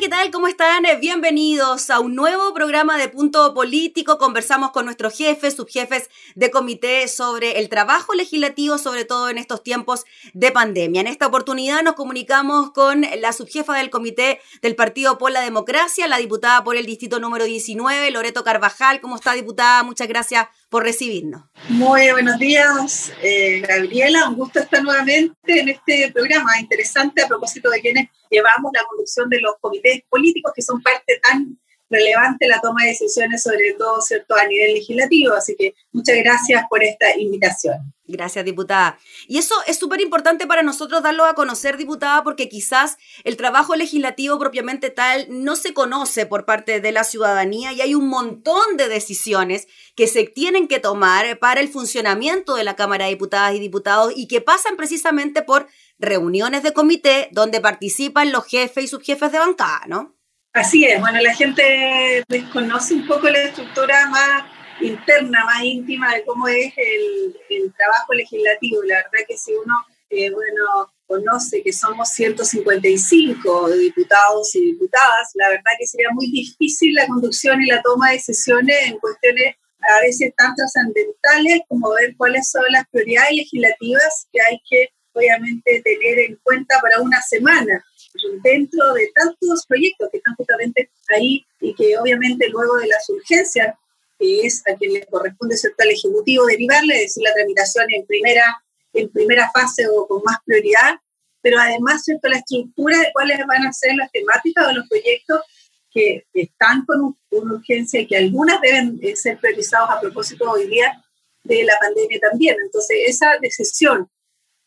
¿Qué tal? ¿Cómo están? Bienvenidos a un nuevo programa de Punto Político. Conversamos con nuestros jefes, subjefes de comité sobre el trabajo legislativo, sobre todo en estos tiempos de pandemia. En esta oportunidad nos comunicamos con la subjefa del comité del Partido por la Democracia, la diputada por el distrito número 19, Loreto Carvajal. ¿Cómo está, diputada? Muchas gracias por recibirnos. Muy buenos días, eh, Gabriela. Un gusto estar nuevamente en este programa interesante a propósito de quienes llevamos la conducción de los comités políticos que son parte tan relevante la toma de decisiones, sobre todo ¿cierto? a nivel legislativo. Así que muchas gracias por esta invitación. Gracias, diputada. Y eso es súper importante para nosotros darlo a conocer, diputada, porque quizás el trabajo legislativo propiamente tal no se conoce por parte de la ciudadanía y hay un montón de decisiones que se tienen que tomar para el funcionamiento de la Cámara de Diputadas y Diputados y que pasan precisamente por reuniones de comité donde participan los jefes y subjefes de bancada, ¿no? Así es, bueno, la gente desconoce un poco la estructura más interna, más íntima de cómo es el, trabajo legislativo. La verdad que si uno, eh, bueno, conoce que somos 155 diputados y diputadas, la verdad que sería muy difícil la conducción y la toma de decisiones en cuestiones a veces tan trascendentales como ver cuáles son las prioridades legislativas que hay que obviamente tener en cuenta para una semana dentro de tantos proyectos que están justamente ahí y que obviamente luego de las urgencias, que es a quien le corresponde ser al Ejecutivo derivarle, es decir, la tramitación en primera, en primera fase o con más prioridad, pero además ¿cierto? la estructura de cuáles van a ser las temáticas o los proyectos que están con una urgencia y que algunas deben eh, ser priorizados a propósito hoy día de la pandemia también. Entonces, esa decisión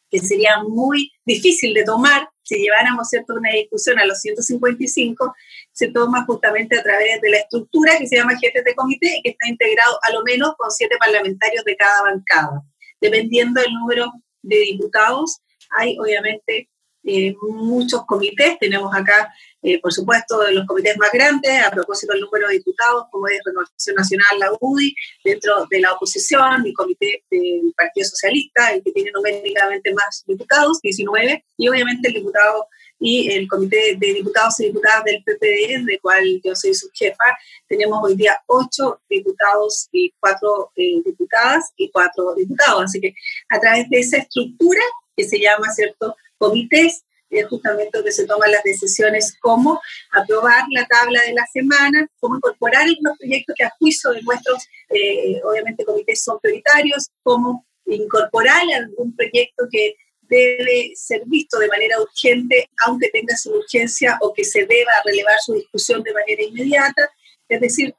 que sería muy difícil de tomar si lleváramos ¿cierto? una discusión a los 155, se toma justamente a través de la estructura que se llama jefe de comité que está integrado a lo menos con siete parlamentarios de cada bancada. Dependiendo del número de diputados, hay obviamente eh, muchos comités. Tenemos acá, eh, por supuesto, los comités más grandes, a propósito del número de diputados, como es Renovación Nacional, la UDI, dentro de la oposición, el comité del Partido Socialista, el que tiene numéricamente más diputados, 19, y obviamente el diputado y el comité de diputados y diputadas del PPD, del cual yo soy su jefa, tenemos hoy día ocho diputados y cuatro eh, diputadas y cuatro diputados. Así que a través de esa estructura que se llama, ¿cierto?, comités, es justamente donde se toman las decisiones, cómo aprobar la tabla de la semana, cómo incorporar algunos proyectos que a juicio de nuestros, eh, obviamente, comités son prioritarios, cómo incorporar algún proyecto que debe ser visto de manera urgente, aunque tenga su urgencia o que se deba relevar su discusión de manera inmediata. Es decir,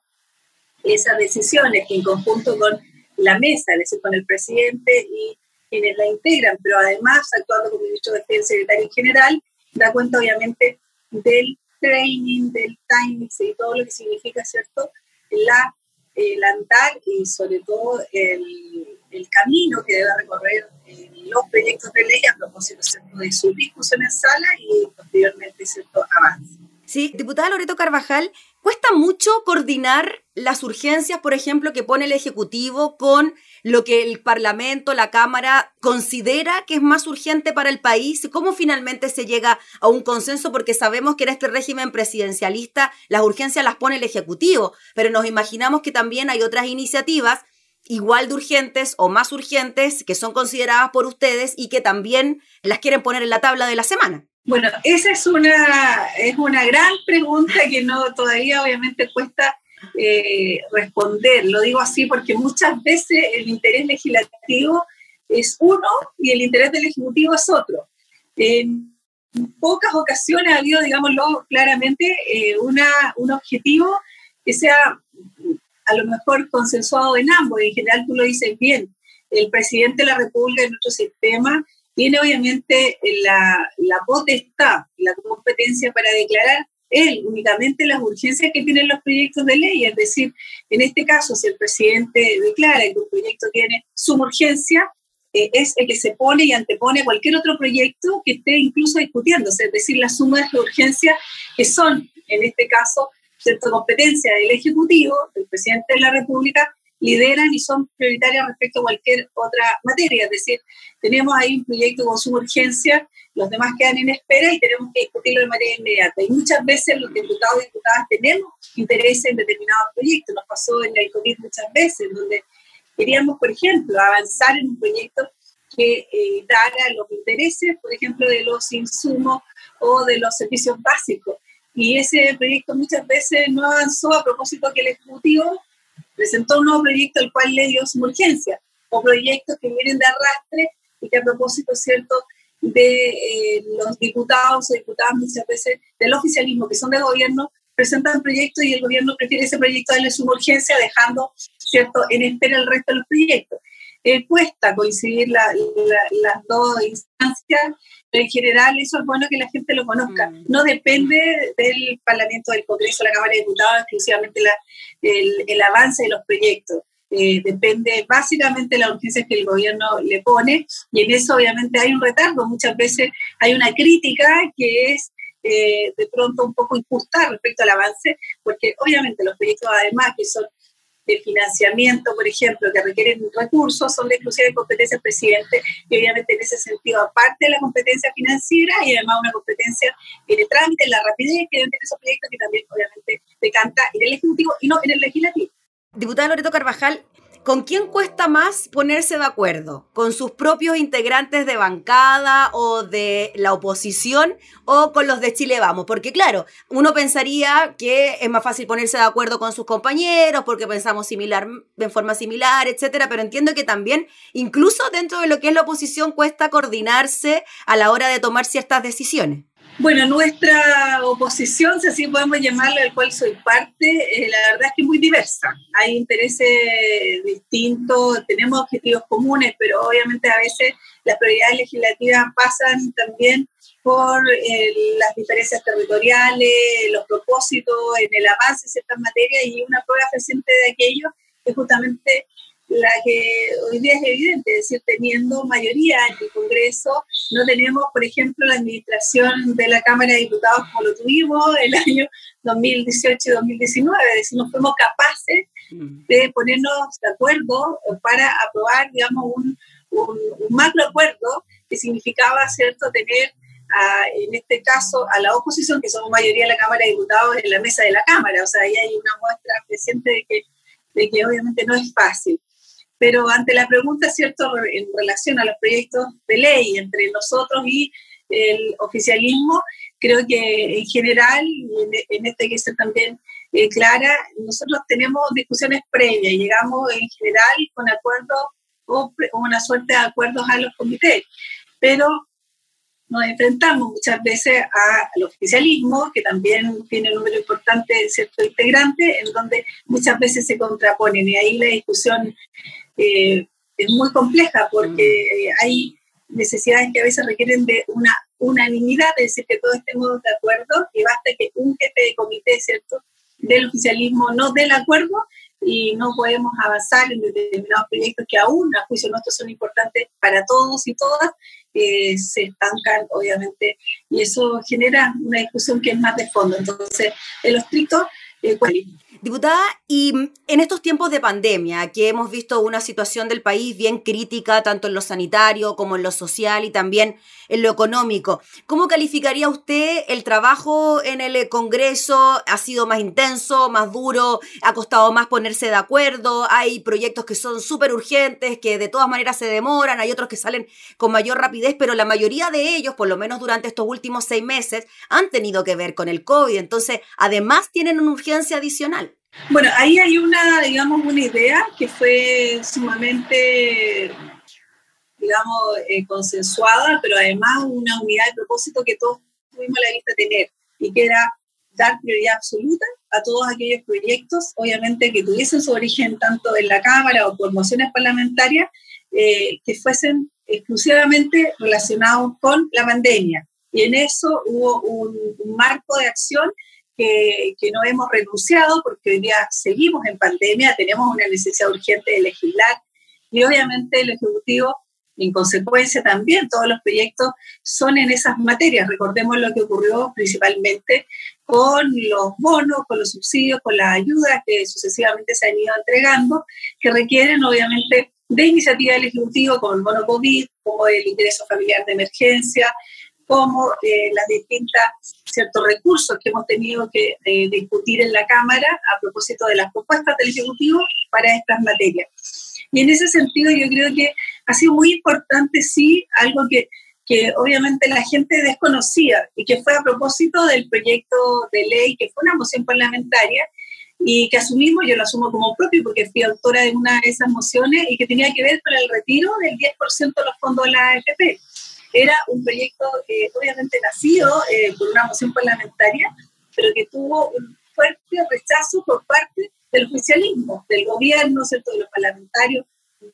esas decisiones que en conjunto con la mesa, es decir, con el presidente y quienes la integran, pero además, actuando como ministro de Defensa secretario general, da cuenta obviamente del training, del timing y todo lo que significa, ¿cierto?, la, el andar y sobre todo el, el camino que debe recorrer eh, los proyectos de ley a propósito de su discusión en sala y posteriormente cierto avance. Sí, diputada Loreto Carvajal, cuesta mucho coordinar las urgencias, por ejemplo, que pone el Ejecutivo con lo que el Parlamento, la Cámara considera que es más urgente para el país, cómo finalmente se llega a un consenso, porque sabemos que en este régimen presidencialista las urgencias las pone el Ejecutivo, pero nos imaginamos que también hay otras iniciativas igual de urgentes o más urgentes que son consideradas por ustedes y que también las quieren poner en la tabla de la semana. Bueno, esa es una, es una gran pregunta que no todavía obviamente cuesta eh, responder. Lo digo así porque muchas veces el interés legislativo es uno y el interés del Ejecutivo es otro. En pocas ocasiones ha habido, digámoslo claramente, eh, una, un objetivo que sea a lo mejor consensuado en ambos. En general tú lo dices bien, el presidente de la República en nuestro sistema tiene obviamente la, la potestad, la competencia para declarar él únicamente las urgencias que tienen los proyectos de ley. Es decir, en este caso, si el presidente declara que un proyecto tiene suma urgencia, eh, es el que se pone y antepone cualquier otro proyecto que esté incluso discutiéndose, es decir, las sumas de urgencia que son, en este caso, cierta competencia del Ejecutivo, del presidente de la República, lideran y son prioritarias respecto a cualquier otra materia. Es decir, tenemos ahí un proyecto con su urgencia, los demás quedan en espera y tenemos que discutirlo de manera inmediata. Y muchas veces los diputados y diputadas tenemos interés en determinados proyectos. Nos pasó en el COVID muchas veces, donde queríamos, por ejemplo, avanzar en un proyecto que eh, dara los intereses, por ejemplo, de los insumos o de los servicios básicos. Y ese proyecto muchas veces no avanzó a propósito que el Ejecutivo presentó un nuevo proyecto al cual le dio su urgencia, o proyectos que vienen de arrastre y que a propósito, ¿cierto?, de eh, los diputados o diputadas muchas veces del oficialismo que son de gobierno, presentan proyectos y el gobierno prefiere ese proyecto darle su urgencia, dejando, ¿cierto?, en espera el resto de los proyectos. Eh, cuesta coincidir las dos instancias, pero en general eso es bueno que la gente lo conozca. Mm. No depende del Parlamento, del Congreso, la Cámara de Diputados, exclusivamente la, el, el, avance de los proyectos. Eh, depende básicamente de la urgencia que el gobierno le pone y en eso obviamente hay un retardo. Muchas veces hay una crítica que es eh, de pronto un poco injusta respecto al avance, porque obviamente los proyectos además que son de financiamiento, por ejemplo, que requieren recursos, son de exclusiva competencia del presidente y obviamente en ese sentido, aparte de la competencia financiera y además una competencia en el trámite, en la rapidez que deben tener esos proyectos que también obviamente decanta en el Ejecutivo y no en el Legislativo. Diputada Loreto Carvajal, ¿Con quién cuesta más ponerse de acuerdo? ¿Con sus propios integrantes de bancada o de la oposición o con los de Chile Vamos? Porque claro, uno pensaría que es más fácil ponerse de acuerdo con sus compañeros porque pensamos similar, de forma similar, etcétera, pero entiendo que también, incluso dentro de lo que es la oposición, cuesta coordinarse a la hora de tomar ciertas decisiones. Bueno, nuestra oposición, si así podemos llamarla, del cual soy parte, eh, la verdad es que es muy diversa. Hay intereses distintos, tenemos objetivos comunes, pero obviamente a veces las prioridades legislativas pasan también por eh, las diferencias territoriales, los propósitos en el avance de ciertas materias y una prueba reciente de aquello es justamente la que hoy día es evidente, es decir, teniendo mayoría en el Congreso, no tenemos, por ejemplo, la administración de la Cámara de Diputados como lo tuvimos el año 2018 y 2019, es decir, no fuimos capaces mm. de ponernos de acuerdo para aprobar, digamos, un, un, macro acuerdo que significaba, ¿cierto?, tener en este caso a la oposición, que somos mayoría de la Cámara de Diputados, en la mesa de la Cámara. O sea, ahí hay una muestra presente de que, de que obviamente no es fácil. Pero ante la pregunta, ¿cierto?, en relación a los proyectos de ley entre nosotros y el oficialismo, creo que en general, y en, este hay que ser también eh, clara, nosotros tenemos discusiones previas llegamos en general con acuerdos o, una suerte de acuerdos a los comités. Pero nos enfrentamos muchas veces al oficialismo, que también tiene un número importante de ciertos integrantes, en donde muchas veces se contraponen y ahí la discusión eh, es muy compleja porque mm. hay necesidades que a veces requieren de una unanimidad, es decir, que todos estemos de acuerdo y basta que un jefe de comité, ¿cierto?, del oficialismo no dé el acuerdo y no podemos avanzar en determinados proyectos que aún, a juicio nuestro, son importantes para todos y todas, eh, se estancan, obviamente, y eso genera una discusión que es más de fondo. Entonces, en los estricto, Diputada, y en estos tiempos de pandemia, que hemos visto una situación del país bien crítica, tanto en lo sanitario como en lo social y también en lo económico, ¿cómo calificaría usted el trabajo en el Congreso? ¿Ha sido más intenso, más duro? ¿Ha costado más ponerse de acuerdo? Hay proyectos que son súper urgentes, que de todas maneras se demoran, hay otros que salen con mayor rapidez, pero la mayoría de ellos, por lo menos durante estos últimos seis meses, han tenido que ver con el COVID. Entonces, además tienen una adicional. Bueno, ahí hay una, digamos, una idea que fue sumamente, digamos, eh, consensuada, pero además una unidad de propósito que todos tuvimos la vista tener y que era dar prioridad absoluta a todos aquellos proyectos, obviamente que tuviesen su origen tanto en la Cámara o por mociones parlamentarias, eh, que fuesen exclusivamente relacionados con la pandemia. Y en eso hubo un, un marco de acción que, no hemos renunciado porque hoy día seguimos en pandemia, tenemos una necesidad urgente de legislar y obviamente el Ejecutivo en consecuencia también todos los proyectos son en esas materias. Recordemos lo que ocurrió principalmente con los bonos, con los subsidios, con las ayudas que sucesivamente se han ido entregando, que requieren obviamente de iniciativa del Ejecutivo, como el bono COVID, como el ingreso familiar de emergencia, como eh, las distintas ciertos recursos que hemos tenido que eh, discutir en la Cámara a propósito de las propuestas del Ejecutivo para estas materias. Y en ese sentido yo creo que ha sido muy importante, sí, algo que, que obviamente la gente desconocía y que fue a propósito del proyecto de ley, que fue una moción parlamentaria, y que asumimos, yo lo asumo como propio porque fui autora de una de esas mociones y que tenía que ver con el retiro del 10% de los fondos de la AFP. Era un proyecto que obviamente nacido eh, por una moción parlamentaria, pero que tuvo un fuerte rechazo por parte del oficialismo, del gobierno, ¿cierto? de los parlamentarios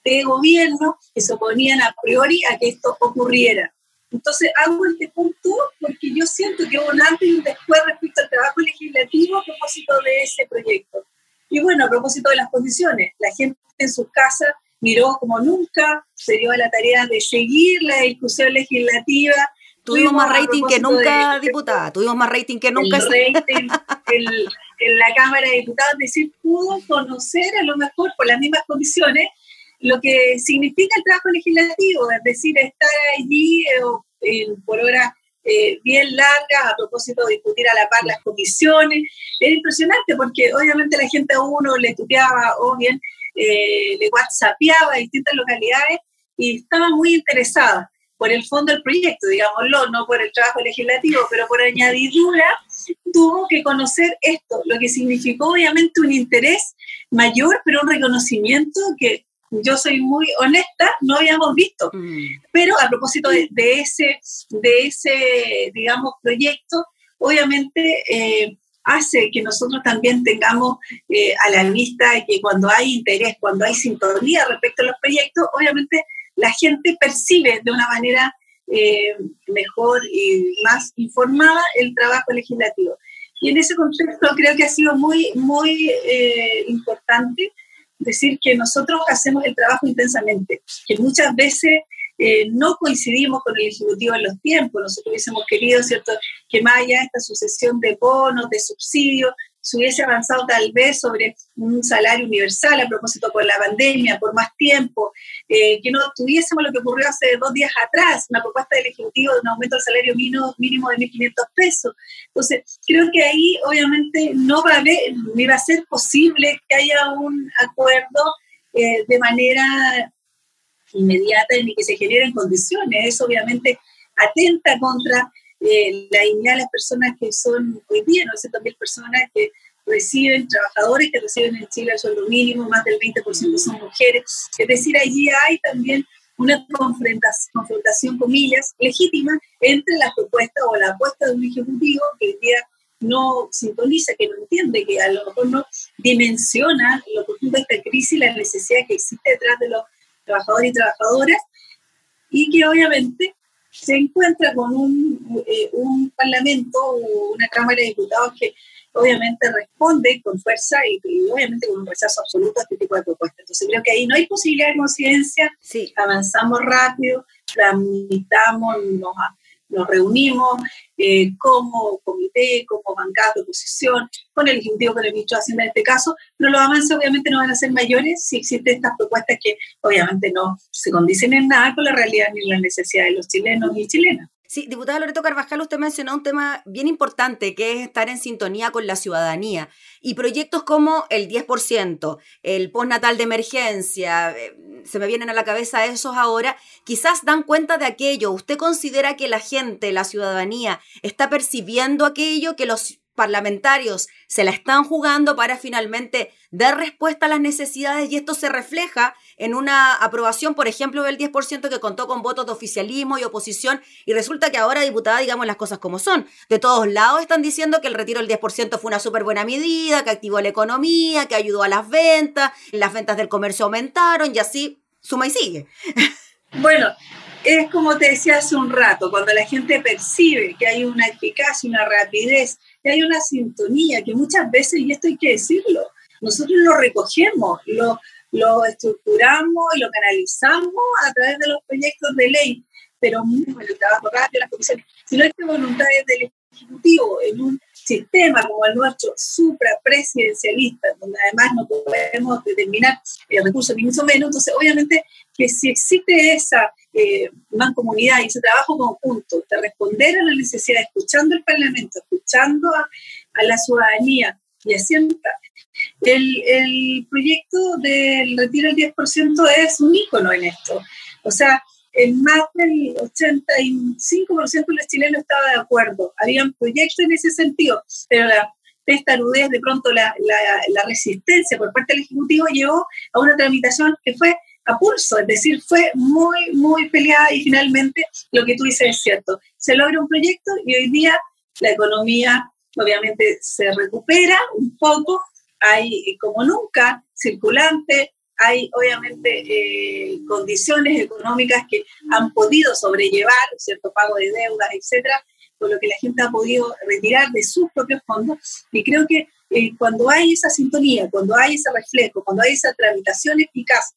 de gobierno que se oponían a priori a que esto ocurriera. Entonces hago este punto porque yo siento que hubo un antes y un después respecto al trabajo legislativo a propósito de ese proyecto. Y bueno, a propósito de las condiciones, la gente en sus casas miró como nunca, se dio a la tarea de seguir la discusión legislativa. Tuvimos más rating que nunca, diputada, tuvimos más rating que nunca. El rating en la Cámara de Diputados, es decir, pudo conocer a lo mejor por las mismas condiciones lo que significa el trabajo legislativo, es decir, estar allí eh, por horas eh, bien largas a propósito de discutir a la par las comisiones. Era impresionante porque obviamente la gente a uno le tuteaba o bien eh, le whatsappeaba a distintas localidades y estaba muy interesada por el fondo del proyecto, digámoslo, no por el trabajo legislativo, pero por añadidura, tuvo que conocer esto, lo que significó obviamente un interés mayor, pero un reconocimiento que yo soy muy honesta, no habíamos visto. Mm. Pero a propósito de, ese, de ese, digamos, proyecto, obviamente eh, hace que nosotros también tengamos eh, a la vista que cuando hay interés, cuando hay sintonía respecto a los proyectos, obviamente la gente percibe de una manera eh, mejor y más informada el trabajo legislativo. Y en ese contexto creo que ha sido muy, muy importante decir que nosotros hacemos el trabajo intensamente, que muchas veces eh, no coincidimos con el Ejecutivo en los tiempos. Nosotros hubiésemos querido, ¿cierto?, que más allá esta sucesión de bonos, de subsidios, se hubiese avanzado tal vez sobre un salario universal a propósito por la pandemia, por más tiempo, eh, que no tuviésemos lo que ocurrió hace dos días atrás, una propuesta del Ejecutivo de un aumento del salario mínimo, mínimo de 1.500 pesos. Entonces, creo que ahí obviamente no va a haber, ni va a ser posible que haya un acuerdo eh, de manera inmediata ni que se generen condiciones. Eso obviamente atenta contra eh, la dignidad de las personas que son hoy día, 900.000 personas que reciben, trabajadores que reciben en Chile el sueldo mínimo, más del 20% son mujeres. Es decir, allí hay también una confrontación, confrontación, comillas, legítima entre la propuesta o la apuesta de un ejecutivo que hoy día no sintoniza, que no entiende, que a lo mejor no dimensiona lo profundo de esta crisis y la necesidad que existe detrás de los trabajadores y trabajadoras, y que obviamente se encuentra con un, eh, un parlamento o una Cámara de Diputados que obviamente responde con fuerza y, obviamente con un rechazo absoluto a este tipo de propuestas. Entonces creo que ahí no hay posibilidad de conciencia, sí. avanzamos rápido, tramitamos, nos, nos reunimos eh, como comité, como bancada de oposición, con el Ejecutivo, con el ministro de Hacienda en este caso, pero los avances obviamente no van a ser mayores si existen estas propuestas que obviamente no se condicen en nada con la realidad ni la necesidad de los chilenos y chilenas. Sí, diputada Loreto Carvajal, usted mencionó un tema bien importante que es estar en sintonía con la ciudadanía y proyectos como el 10%, el postnatal de emergencia, eh, se me vienen a la cabeza esos ahora, quizás dan cuenta de aquello. ¿Usted considera que la gente, la ciudadanía, está percibiendo aquello que los parlamentarios se la están jugando para finalmente dar respuesta a las necesidades y esto se refleja en una aprobación, por ejemplo, del 10% que contó con votos de oficialismo y oposición y resulta que ahora, diputada, digamos las cosas como son. De todos lados están diciendo que el retiro del 10% fue una súper buena medida, que activó la economía, que ayudó a las ventas, las ventas del comercio aumentaron y así suma y sigue. Bueno, es como te decía hace un rato, cuando la gente percibe que hay una eficacia, una rapidez, que hay una sintonía, que muchas veces, y esto hay que decirlo, nosotros lo recogemos, lo, lo estructuramos y lo canalizamos a través de los proyectos de ley, pero bueno, el trabajo rápido, las comisiones, si no hay voluntades del Ejecutivo en un sistema como el nuestro, suprapresidencialista, donde además no podemos determinar el recurso ni mucho menos, entonces obviamente que si existe esa eh, mancomunidad y ese trabajo conjunto de responder a la necesidad, escuchando el Parlamento, escuchando a, a la ciudadanía y haciendo el, el proyecto del retiro del 10% es un ícono en esto. O sea, en más del 85% de los chilenos estaba de acuerdo. Habían proyectos en ese sentido, pero la testarudez, de pronto la, la, la, resistencia por parte del Ejecutivo llevó a una tramitación que fue a pulso, es decir, fue muy, muy peleada y finalmente lo que tú dices es cierto. Se logra un proyecto y hoy día la economía obviamente se recupera un poco, hay como nunca circulante, hay obviamente eh, condiciones económicas que han podido sobrellevar cierto pago de deudas, etcétera, por lo que la gente ha podido retirar de sus propios fondos. Y creo que eh, cuando hay esa sintonía, cuando hay ese reflejo, cuando hay esa tramitación eficaz,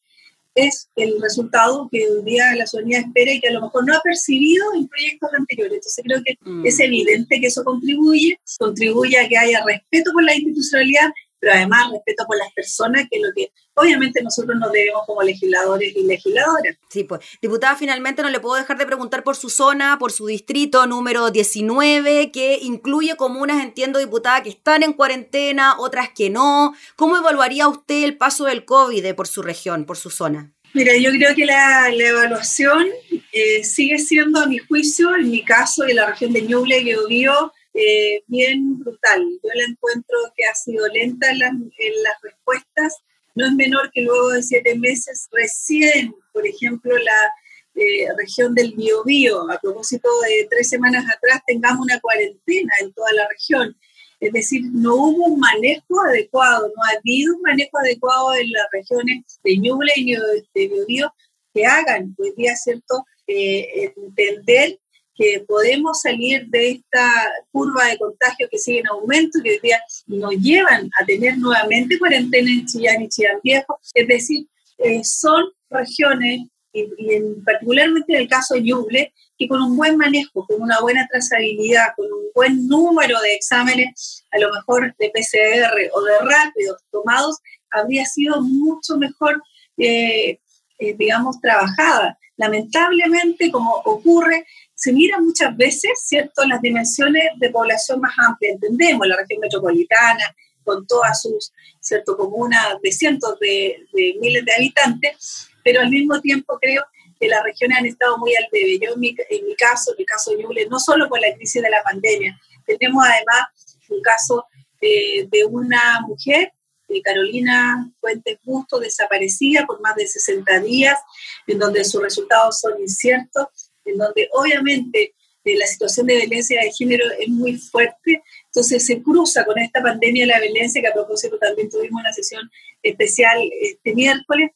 es el resultado que hoy día la ciudadanía espera y que a lo mejor no ha percibido en proyectos anteriores. Entonces creo que mm. es evidente que eso contribuye, contribuye a que haya respeto por la institucionalidad pero además respeto por las personas, que es lo que obviamente nosotros nos debemos como legisladores y legisladoras. Sí, pues, diputada, finalmente no le puedo dejar de preguntar por su zona, por su distrito número 19, que incluye comunas, entiendo, diputada, que están en cuarentena, otras que no. ¿Cómo evaluaría usted el paso del COVID por su región, por su zona? Mira, yo creo que la, la evaluación eh, sigue siendo, a mi juicio, en mi caso, en la región de Ñuble y Biobío, eh, bien brutal. Yo la encuentro que ha sido lenta en, las respuestas. No es menor que luego de siete meses recién, por ejemplo, la eh, región del Biobío, a propósito de tres semanas atrás, tengamos una cuarentena en toda la región. Es decir, no hubo un manejo adecuado, no ha habido un manejo adecuado en las regiones de Ñuble y de Biobío que hagan hoy día, ¿cierto?, eh, entender que podemos salir de esta curva de contagio que sigue en aumento que hoy día nos llevan a tener nuevamente cuarentena en Chillán y Chillán Viejo. Es decir, eh, son regiones, y, en, particularmente en el caso de Ñuble, que con un buen manejo, con una buena trazabilidad, con un buen número de exámenes, a lo mejor de PCR o de rápidos tomados, habría sido mucho mejor, eh, eh, digamos, trabajada. Lamentablemente, como ocurre, se mira muchas veces, ¿cierto?, las dimensiones de población más amplia. Entendemos la región metropolitana, con todas sus, ¿cierto?, comunas de cientos de, miles de habitantes, pero al mismo tiempo creo que las regiones han estado muy al debe. Yo en mi, caso, en el caso de Ñuble, no solo por la crisis de la pandemia, tenemos además un caso eh, de una mujer, eh, Carolina Fuentes Busto, desaparecida por más de 60 días, en donde sus resultados son inciertos en donde obviamente eh, la situación de violencia de género es muy fuerte, entonces se cruza con esta pandemia de la violencia, que a propósito también tuvimos una sesión especial este miércoles,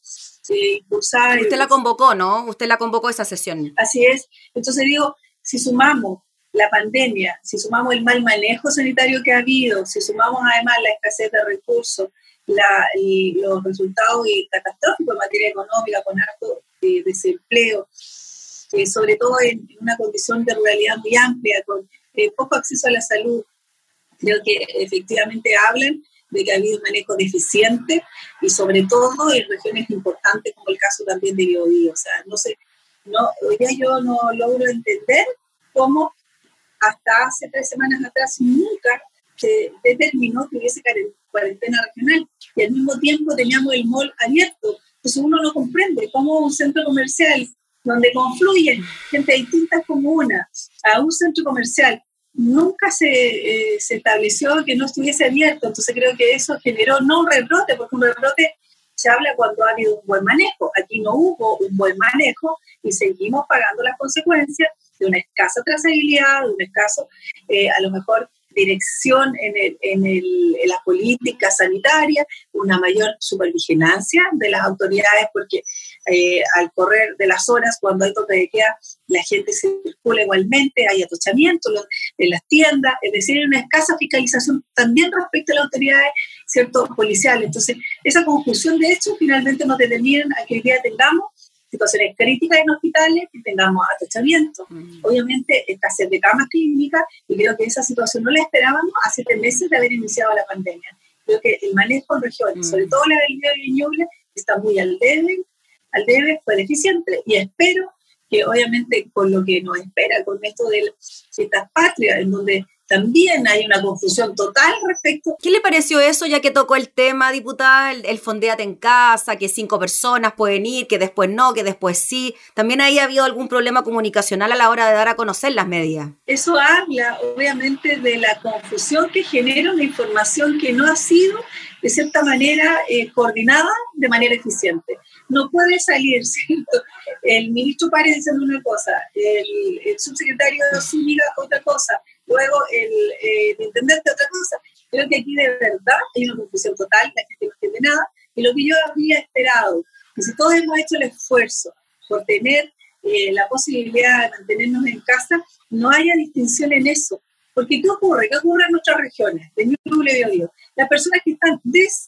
eh, Usted la convocó, ¿no? Usted la convocó esa sesión. Así es. Entonces digo, si sumamos la pandemia, si sumamos el mal manejo sanitario que ha habido, si sumamos además la escasez de recursos, la, los resultados catastróficos en materia económica con alto eh, desempleo, sobre todo en, una condición de ruralidad muy amplia, con eh, poco acceso a la salud, creo que efectivamente hablan de que ha habido un manejo deficiente y sobre todo en regiones importantes como el caso también de Biobío. O sea, no sé, no, ya yo no logro entender cómo hasta hace tres semanas atrás nunca se determinó que hubiese cuarentena regional y al mismo tiempo teníamos el mall abierto. Entonces uno no comprende cómo un centro comercial donde confluyen gente de distintas comunas a un centro comercial, nunca se, eh, se, estableció que no estuviese abierto. Entonces creo que eso generó no un rebrote, porque un rebrote se habla cuando ha habido un buen manejo. Aquí no hubo un buen manejo y seguimos pagando las consecuencias de una escasa trazabilidad, de un escaso, eh, a lo mejor, dirección en, el, en, el, en, la política sanitaria, una mayor supervigilancia de las autoridades, porque eh, al correr de las horas, cuando hay toque de queda, la gente circula igualmente, hay atochamiento en las tiendas, es decir, hay una escasa fiscalización también respecto a las autoridades ¿cierto?, policial. Entonces, esa conjunción de hechos finalmente nos determinan a que hoy día tengamos situaciones críticas en hospitales, que tengamos atachamiento. Mm. Obviamente, escasez de camas clínicas, y creo que esa situación no la esperábamos hace tres meses de haber iniciado la pandemia. Creo que el manejo en regiones, mm. sobre todo la del de Ñuble, está muy al debe, al debe, fue deficiente, y espero que obviamente con lo que nos espera, con esto de estas patrias, en donde también hay una confusión total respecto. ¿Qué le pareció eso, ya que tocó el tema, diputada, el, el, fondeate en casa, que cinco personas pueden ir, que después no, que después sí? ¿También ahí ha habido algún problema comunicacional a la hora de dar a conocer las medidas? Eso habla, obviamente, de la confusión que genera una información que no ha sido, de cierta manera, eh, coordinada de manera eficiente. No puede salir, ¿cierto? El ministro Párez diciendo una cosa, el, el subsecretario Zúñiga otra cosa, luego el, eh, intendente otra cosa. Creo que aquí de verdad hay una confusión total, la gente no entiende nada, y lo que yo había esperado, que si todos hemos hecho el esfuerzo por tener eh, la posibilidad de mantenernos en casa, no haya distinción en eso. Porque ¿qué ocurre? ¿Qué ocurre en nuestras regiones? De Ñuble y Odio. Las personas que están des,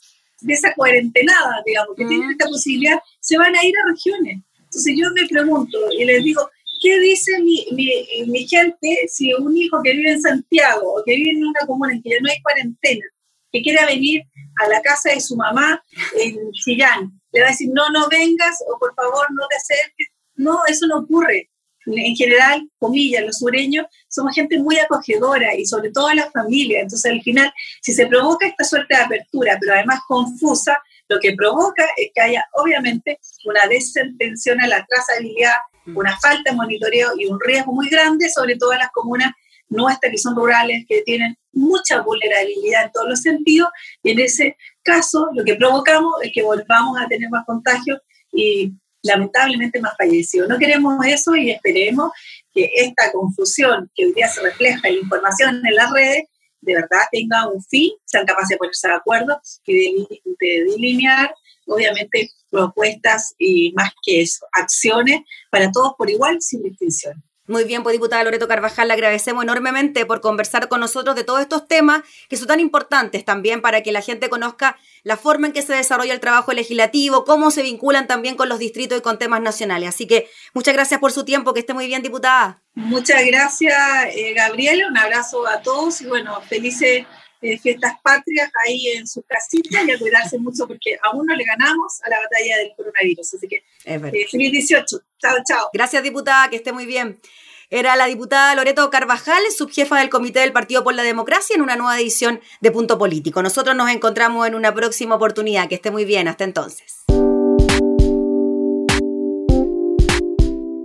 cuarentenada, digamos, que tienen esta posibilidad, se van a ir a regiones. Entonces yo me pregunto y les digo, ¿Qué dice mi, gente si un hijo que vive en Santiago o que vive en una comuna en que ya no hay cuarentena, que quiera venir a la casa de su mamá en Chillán, le va a decir, no, no vengas o por favor no te acerques? No, eso no ocurre. En general, comillas, los sureños somos gente muy acogedora y sobre todo la familia. Entonces, al final, si se provoca esta suerte de apertura, pero además confusa, lo que provoca es que haya obviamente una desentención a la trazabilidad una falta de monitoreo y un riesgo muy grande, sobre todo en las comunas nuestras que son rurales, que tienen mucha vulnerabilidad en todos los sentidos, y en ese caso lo que provocamos es que volvamos a tener más contagios y lamentablemente más fallecidos. No queremos eso y esperemos que esta confusión que hoy día se refleja en la información en las redes, de verdad tenga un fin, sean capaces de ponerse de acuerdo, y de delinear, obviamente, propuestas y más que eso, acciones para todos por igual, sin distinción. Muy bien, pues diputada Loreto Carvajal, le agradecemos enormemente por conversar con nosotros de todos estos temas que son tan importantes también para que la gente conozca la forma en que se desarrolla el trabajo legislativo, cómo se vinculan también con los distritos y con temas nacionales. Así que muchas gracias por su tiempo, que esté muy bien, diputada. Muchas gracias, eh, Gabriela, un abrazo a todos y bueno, felices eh, fiestas patrias ahí en su casita y a cuidarse mucho porque aún no le ganamos a la batalla del coronavirus. Así que eh, feliz 18. Chao, chao. Gracias, diputada, que esté muy bien. Era la diputada Loreto Carvajal, subjefa del Comité del Partido por la Democracia, en una nueva edición de Punto Político. Nosotros nos encontramos en una próxima oportunidad. Que esté muy bien. Hasta entonces.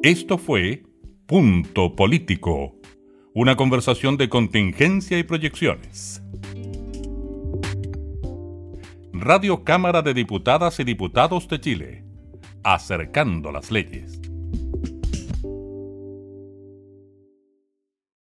Esto fue Punto Político, una conversación de contingencia y proyecciones. Radio Cámara de Diputadas y Diputados de Chile, acercando las leyes.